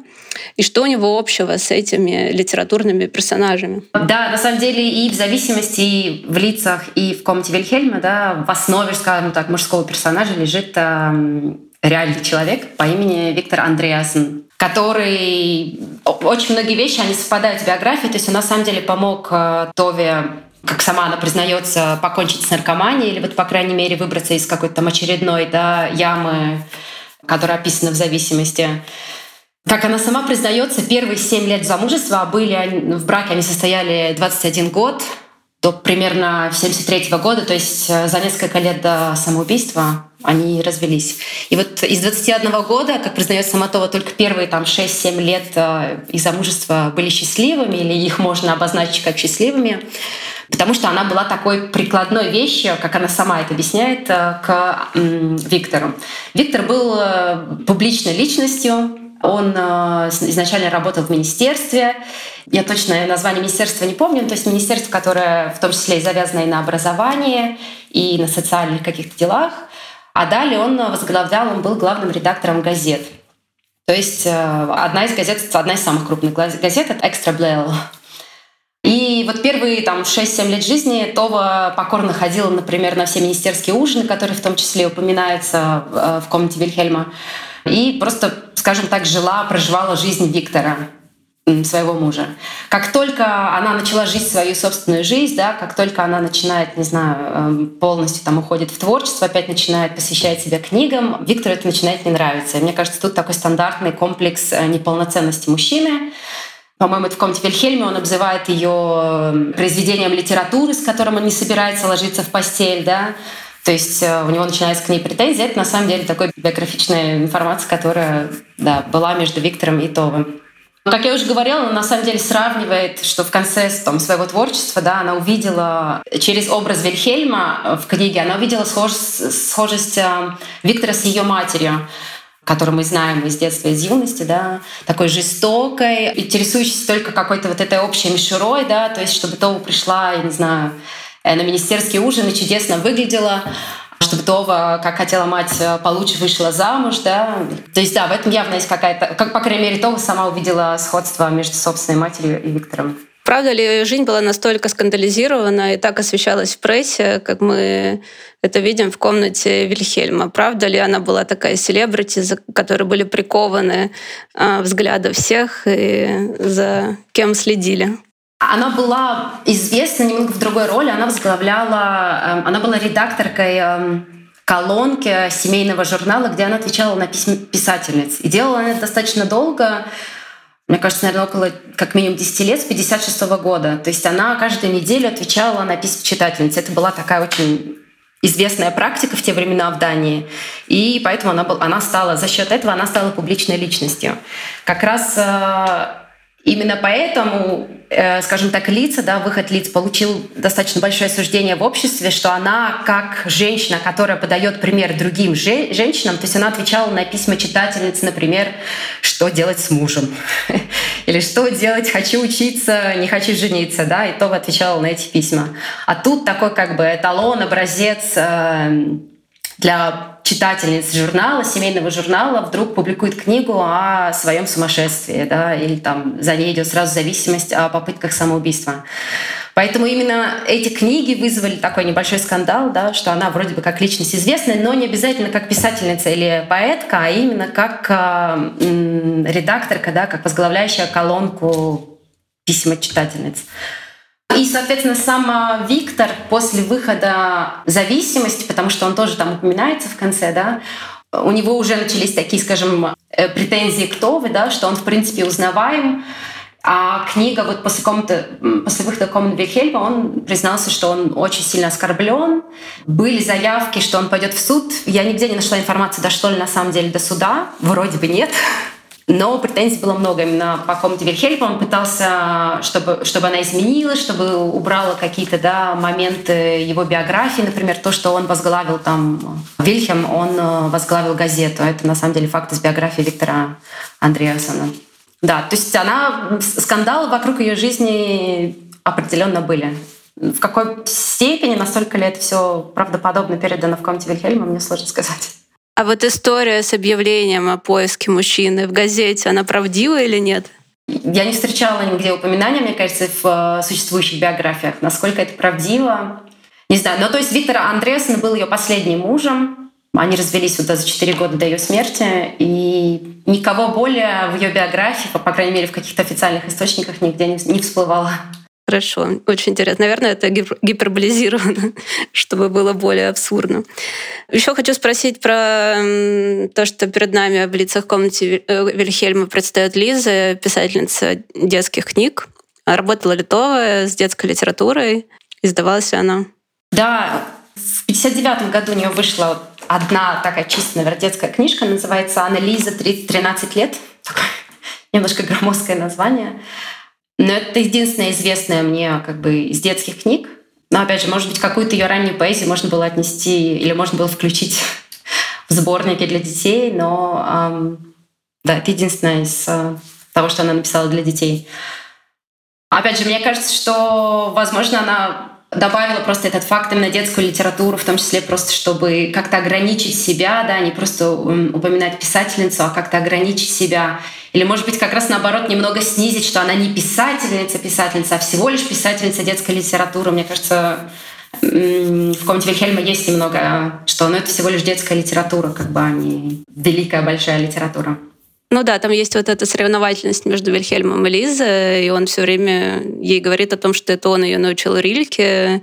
и что у него общего с этими литературными персонажами. Да, на самом деле и в зависимости и в лицах, и в комнате Вильхельма, да, в основе, скажем так, мужского персонажа лежит э, реальный человек по имени Виктор Андреасен, который... Очень многие вещи, они совпадают в биографии, то есть он на самом деле помог э, Тове как сама она признается, покончить с наркоманией или вот, по крайней мере, выбраться из какой-то там очередной да, ямы, которая описана в зависимости. Как она сама признается, первые семь лет замужества были в браке, они состояли 21 год, до примерно 73 -го года, то есть э, за несколько лет до самоубийства они развелись. И вот из 21 года, как признается Саматова, только первые там 6-7 лет э, их замужества были счастливыми, или их можно обозначить как счастливыми, потому что она была такой прикладной вещью, как она сама это объясняет, э, к Виктору. Виктор был публичной личностью, он э, изначально работал в министерстве. Я точно название министерства не помню, то есть министерство, которое в том числе и завязано и на образовании, и на социальных каких-то делах. А далее он возглавлял, он был главным редактором газет. То есть э, одна из газет, одна из самых крупных газет — это «Экстра Блейл». И вот первые там 6-7 лет жизни Това покорно ходила, например, на все министерские ужины, которые в том числе упоминаются э, в комнате Вильхельма. И просто, скажем так, жила, проживала жизнь Виктора своего мужа. Как только она начала жить свою собственную жизнь, да, как только она начинает, не знаю, эм, полностью там уходит в творчество, опять начинает посвящать себя книгам, Виктору это начинает не нравиться. Мне кажется, тут такой стандартный комплекс э, неполноценности мужчины. По-моему, это в комнате Вильхельме он обзывает ее эм, произведением литературы, с которым он не собирается ложиться в постель, да. То есть э, у него начинается к ней претензия. Это на самом деле такой биографичная информация, которая да, была между Виктором и Товым. Как я уже говорила, она на самом деле сравнивает, что в конце там, своего творчества да, она увидела через образ Вильхельма в книге, она увидела схожесть, схожесть э, Виктора с ее матерью которую мы знаем из детства, из юности, да, такой жестокой, интересующейся только какой-то вот этой общей мишурой, да, то есть чтобы Това пришла, я не знаю, Э, на министерский ужин и чудесно выглядела чтобы Това, как хотела мать, э, получше вышла замуж, да. То есть, да, в этом явно есть какая-то, как, по крайней мере, Това сама увидела сходство между собственной матерью и Виктором. Правда ли ее жизнь была настолько скандализирована и так освещалась в прессе, как мы это видим в комнате Вильхельма? Правда ли она была такая селебрити, за которой были прикованы э, взгляды всех и за кем следили? Она была известна немного в другой роли. Она возглавляла, эм, она была редакторкой эм, колонки семейного журнала, где она отвечала на письма писательниц. И делала она это достаточно долго, мне кажется, наверное, около как минимум 10 лет, с 56 -го года. То есть она каждую неделю отвечала на письма читательниц. Это была такая очень известная практика в те времена в Дании. И поэтому она, был, она стала, за счет этого она стала публичной личностью. Как раз э, Именно поэтому, э, скажем так, лица, да, выход лиц получил достаточно большое осуждение в обществе, что она как женщина, которая подает пример другим же, женщинам, то есть она отвечала на письма читательниц, например, что делать с мужем, или что делать, хочу учиться, не хочу жениться, да, и то отвечала на эти письма. А тут такой как бы эталон, образец э, для читательниц журнала, семейного журнала, вдруг публикует книгу о своем сумасшествии, да, или там за ней идет сразу зависимость о попытках самоубийства. Поэтому именно эти книги вызвали такой небольшой скандал, да, что она вроде бы как личность известная, но не обязательно как писательница или поэтка, а именно как э, редакторка, да, как возглавляющая колонку писем от читательниц. И, соответственно, сам а, Виктор после выхода «Зависимости», потому что он тоже там упоминается в конце, да, у него уже начались такие, скажем, э, претензии к Тове, да, что он, в принципе, узнаваем, а книга вот после, комнаты, после выхода комнаты Вильхельма он признался, что он очень сильно оскорблен. Были заявки, что он пойдет в суд. Я нигде не нашла информации, дошло ли на самом деле до суда. Вроде бы нет. Но претензий было много именно по комнате Вильхельма. Он пытался, чтобы, чтобы она изменилась, чтобы убрала какие-то да, моменты его биографии. Например, то, что он возглавил там Вильхем, он э, возглавил газету. Это на самом деле факт из биографии Виктора Андреасона. Да, то есть она скандалы вокруг ее жизни определенно были. В какой степени, настолько ли это все правдоподобно передано в комнате Вильхельма, мне сложно сказать. А вот история с объявлением о поиске мужчины в газете, она правдива или нет? Я не встречала нигде упоминания, мне кажется, в э, существующих биографиях. Насколько это правдиво, не знаю. Но то есть Виктор Андреасен был ее последним мужем. Они развелись вот за 4 года до ее смерти, и никого более в ее биографии, по, по крайней мере, в каких-то официальных источниках нигде не всплывало. Хорошо, очень интересно. Наверное, это гиперболизировано, чтобы было более абсурдно. Еще хочу спросить про то, что перед нами в лицах комнате э, Вильхельма предстает Лиза, писательница детских книг. Работала литовая с детской литературой. Издавалась ли она? Да, в 59 году у нее вышла одна такая чистая детская книжка, называется «Анна Лиза, 13 лет». Такое немножко громоздкое название. Но это единственное известное мне как бы из детских книг. Но опять же, может быть, какую-то ее раннюю поэзию можно было отнести или можно было включить в сборники для детей, но эм, да, это единственное из э, того, что она написала для детей. Опять же, мне кажется, что, возможно, она добавила просто этот факт именно детскую литературу, в том числе просто чтобы как-то ограничить себя, да, не просто упоминать писательницу, а как-то ограничить себя. Или, может быть, как раз наоборот немного снизить, что она не писательница, писательница, а всего лишь писательница детской литературы. Мне кажется, в комнате Вильхельма есть немного, что ну, это всего лишь детская литература, как бы, а не великая большая литература. Ну да, там есть вот эта соревновательность между Вильхельмом и Лизой, и он все время ей говорит о том, что это он ее научил Рильке,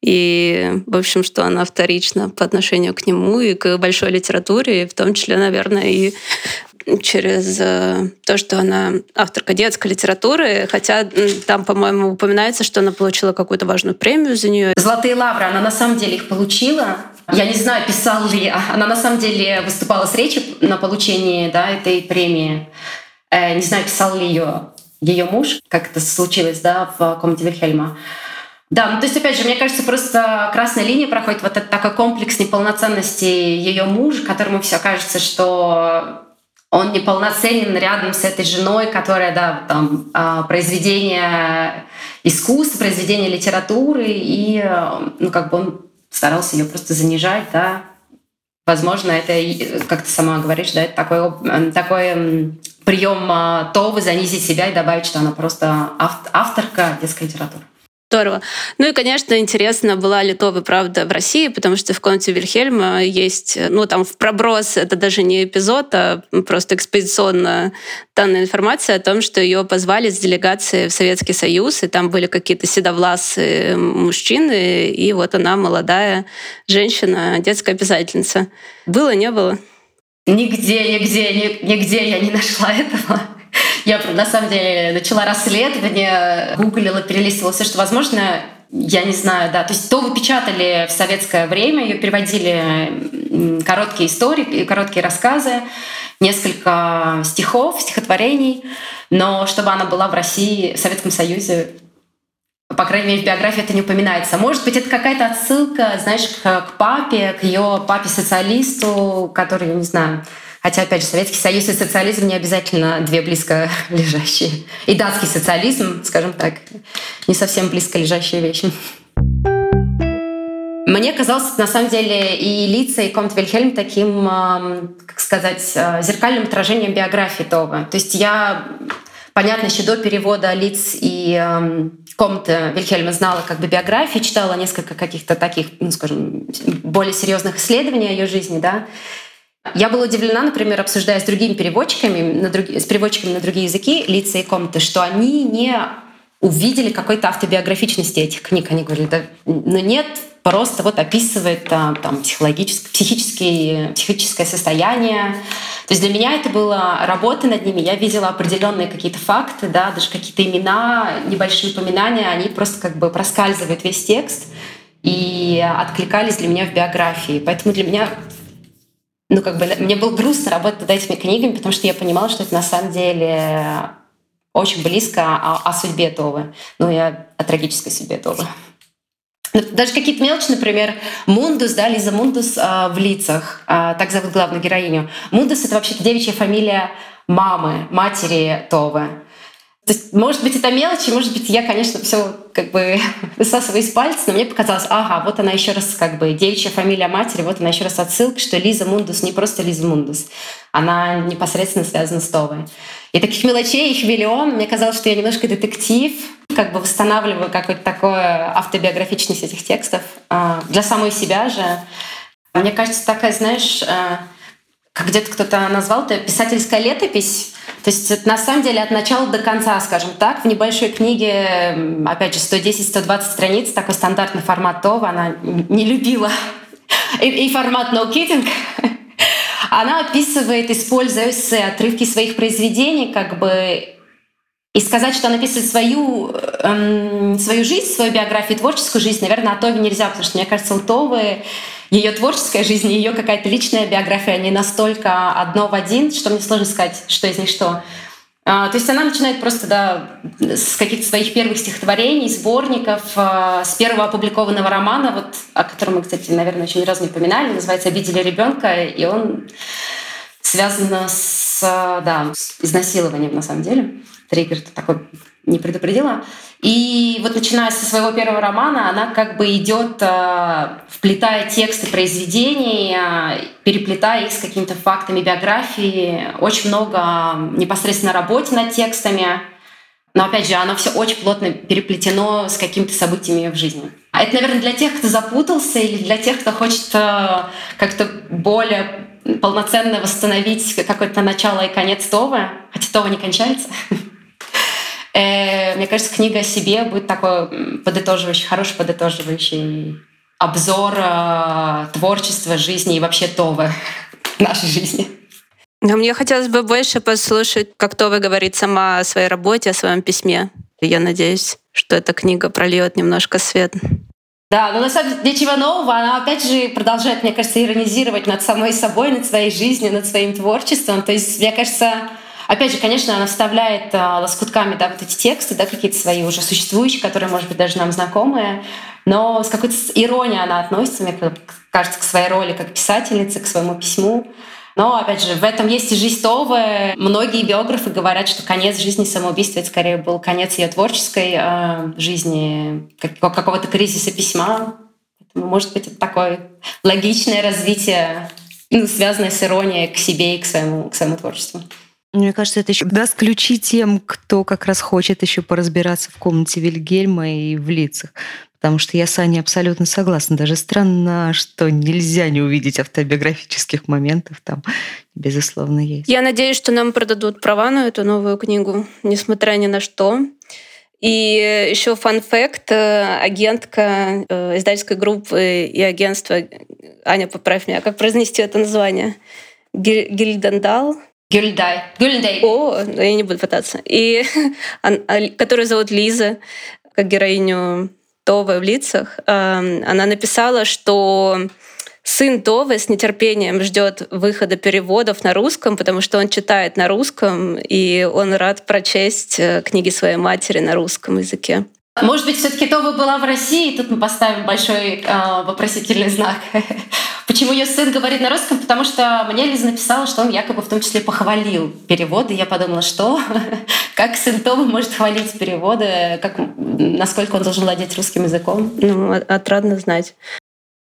и, в общем, что она вторична по отношению к нему и к большой литературе, и в том числе, наверное, и через э, то, что она авторка детской литературы, хотя там, по-моему, упоминается, что она получила какую-то важную премию за нее. Золотые лавры, она на самом деле их получила. Я не знаю, писала ли она на самом деле выступала с речью на получении да, этой премии. Э, не знаю, писал ли ее ее муж, как это случилось да, в комнате Вильхельма. Да, ну то есть, опять же, мне кажется, просто красная линия проходит вот этот такой комплекс неполноценности ее мужа, которому все кажется, что он неполноценен рядом с этой женой, которая, да, там, а, произведение искусства, произведение литературы, и, ну, как бы он старался ее просто занижать, да. Возможно, это, как ты сама говоришь, да, это такой, такой прием а, Товы занизить себя и добавить, что она просто авторка детской литературы. Здорово. Ну и, конечно, интересно, была ли Това правда в России, потому что в комнате Вильхельма есть, ну там в проброс, это даже не эпизод, а просто экспедиционно данная информация о том, что ее позвали с делегацией в Советский Союз, и там были какие-то седовласые мужчины, и вот она молодая женщина, детская писательница. Было, не было? Нигде, нигде, нигде я не нашла этого. Я, на самом деле, начала расследование, гуглила, перелистывала все, что возможно. Я не знаю, да. То есть то выпечатали в советское время, ее переводили короткие истории, короткие рассказы, несколько стихов, стихотворений. Но чтобы она была в России, в Советском Союзе, по крайней мере, в биографии это не упоминается. Может быть, это какая-то отсылка, знаешь, к, к папе, к ее папе-социалисту, который, я не знаю, Хотя, опять же, Советский Союз и социализм не обязательно две близко лежащие. И датский социализм, скажем так, не совсем близко лежащие вещи. Мне казалось, на самом деле, и лица, и Комт Вильхельм таким, как сказать, э, зеркальным отражением биографии Това. То есть я, понятно, еще до перевода лиц и Комта Вильхельма знала как бы биографии, читала несколько каких-то таких, ну, скажем, более серьезных исследований о ее жизни, да, я была удивлена, например, обсуждая с другими переводчиками, на друг... с переводчиками на другие языки лица и комнаты, что они не увидели какой-то автобиографичности этих книг. Они говорили, да, ну нет, просто вот описывает там, там психологическое, психическое, психическое состояние. То есть для меня это была работа над ними. Я видела определенные какие-то факты, да, даже какие-то имена, небольшие упоминания, они просто как бы проскальзывают весь текст и откликались для меня в биографии. Поэтому для меня ну, как бы, мне было грустно работать над этими книгами, потому что я понимала, что это на самом деле очень близко о, о судьбе Товы. Ну, и о, о трагической судьбе Товы. Ну, даже какие-то мелочи, например, Мундус, да, Лиза Мундус э, в лицах, э, так зовут главную героиню. Мундус — это вообще-то девичья фамилия мамы, матери Товы. То есть, может быть, это мелочи, может быть, я, конечно, все как бы высасываю из пальца, но мне показалось, ага, вот она еще раз как бы девичья фамилия матери, вот она еще раз отсылка, что Лиза Мундус не просто Лиза Мундус, она непосредственно связана с Товой. И таких мелочей их миллион. Мне казалось, что я немножко детектив, как бы восстанавливаю какой-то такой автобиографичность этих текстов а, для самой себя же. Мне кажется, такая, знаешь, а, как где-то кто-то назвал это писательская летопись. То есть это на самом деле от начала до конца, скажем так, в небольшой книге, опять же, 110-120 страниц, такой стандартный формат Това, она не любила. И, и формат no kidding. Она описывает, используя эссе, отрывки своих произведений, как бы и сказать, что она описывает свою, эм, свою жизнь, свою биографию, творческую жизнь, наверное, о Тове нельзя, потому что, мне кажется, у Товы ее творческая жизнь ее какая-то личная биография, они настолько одно в один, что мне сложно сказать, что из них что. А, то есть она начинает просто да, с каких-то своих первых стихотворений, сборников, а, с первого опубликованного романа, вот, о котором мы, кстати, наверное, еще ни разу не упоминали, называется «Обидели ребенка», и он связан с, да, с изнасилованием на самом деле. Триггер такой не предупредила. И вот начиная со своего первого романа, она как бы идет, э, вплетая тексты произведений, э, переплетая их с какими-то фактами биографии. Очень много непосредственно работе над текстами. Но опять же, оно все очень плотно переплетено с какими-то событиями в жизни. А это, наверное, для тех, кто запутался, или для тех, кто хочет э, как-то более полноценно восстановить какое-то начало и конец Това, хотя Това не кончается. Э, мне кажется, книга о себе будет такой подытоживающий, хороший подытоживающий обзор э, творчества, жизни и вообще Това нашей жизни. Но мне хотелось бы больше послушать, как Това говорит сама о своей работе, о своем письме. Я надеюсь, что эта книга прольет немножко свет. Да, но на самом деле ничего нового. Она опять же продолжает, мне кажется, иронизировать над самой собой, над своей жизнью, над своим творчеством. То есть, мне кажется, Опять же, конечно, она вставляет а, лоскутками да, вот эти тексты, да, какие-то свои уже существующие, которые, может быть, даже нам знакомые, но с какой-то иронией она относится, мне кажется, к своей роли как писательницы, к своему письму. Но, опять же, в этом есть и жизнь Товы. Многие биографы говорят, что конец жизни самоубийства это скорее был конец ее творческой э, жизни, как, какого-то кризиса письма. Поэтому, может быть, это такое логичное развитие, ну, связанное с иронией к себе и к своему, к своему творчеству. Мне кажется, это еще даст ключи тем, кто как раз хочет еще поразбираться в комнате Вильгельма и в лицах. Потому что я с Аней абсолютно согласна. Даже странно, что нельзя не увидеть автобиографических моментов там, безусловно, есть. Я надеюсь, что нам продадут права на эту новую книгу, несмотря ни на что. И еще фан-факт, э, агентка э, издательской группы и агентства, Аня, поправь меня, как произнести это название? Гильдендал, Гюльдай. Гюльдай. О, я не буду пытаться. И а, которую зовут Лиза, как героиню Товы в лицах, она написала, что сын Товы с нетерпением ждет выхода переводов на русском, потому что он читает на русском, и он рад прочесть э, книги своей матери на русском языке. Может быть, все-таки Това была в России, тут мы поставим большой э, вопросительный знак. Почему ее сын говорит на русском? Потому что мне Лиза написала, что он якобы в том числе похвалил переводы. Я подумала, что? как сын Това может хвалить переводы? Как, насколько он должен владеть русским языком? Ну, отрадно знать.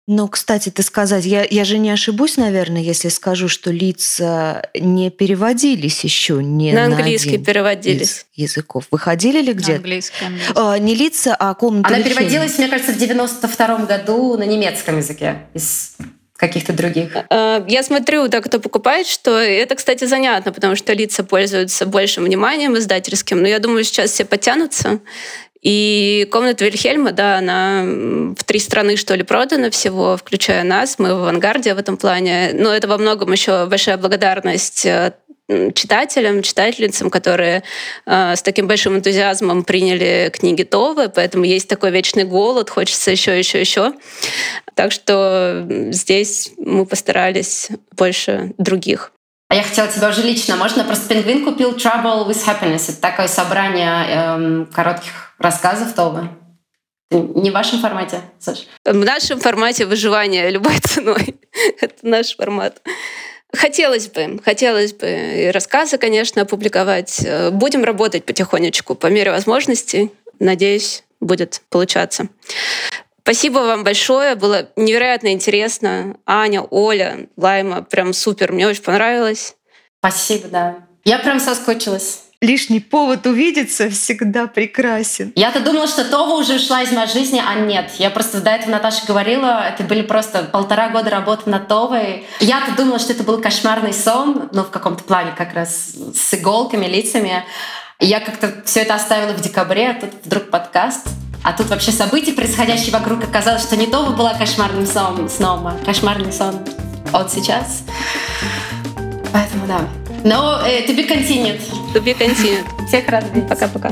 Ну, кстати, ты сказать, я, я же не ошибусь, наверное, если скажу, что лица не переводились еще не на английский на переводились языков. Выходили ли где? Английский, английский. А, не лица, а комната. Она переводилась, мне кажется, в 92 году на немецком языке из каких-то других? А, я смотрю, да, кто покупает, что это, кстати, занятно, потому что лица пользуются большим вниманием издательским, но я думаю, сейчас все потянутся, и комната Вильхельма, да, она в три страны, что ли, продана всего, включая нас. Мы в авангарде в этом плане. Но это во многом еще большая благодарность э, читателям, читательницам, которые э, с таким большим энтузиазмом приняли книги Товы, поэтому есть такой вечный голод, хочется еще, еще, еще. Так что здесь мы постарались больше других. А я хотела тебя уже лично. Можно просто пингвин купил Trouble with Happiness. Это такое собрание эм, коротких рассказов Товы. Не в вашем формате, Саш? В нашем формате выживания любой ценой. Это наш формат. Хотелось бы, хотелось бы и рассказы, конечно, опубликовать. Э, будем работать потихонечку по мере возможностей. Надеюсь, будет получаться. Спасибо вам большое, было невероятно интересно. Аня, Оля, Лайма, прям супер, мне очень понравилось. Спасибо, да. Я прям соскучилась. Лишний повод увидеться всегда прекрасен. Я-то думала, что Това уже ушла из моей жизни, а нет. Я просто до этого Наташа говорила, это были просто полтора года работы над Товой. Я-то думала, что это был кошмарный сон, ну, в каком-то плане как раз с иголками, лицами. Я как-то все это оставила в декабре, а тут вдруг подкаст. А тут вообще события, происходящие вокруг, оказалось, что не Това была кошмарным сном, сном а кошмарный сон от сейчас. Поэтому да. Но э, to be continued. To be continued. Всех рад видеть. Пока-пока.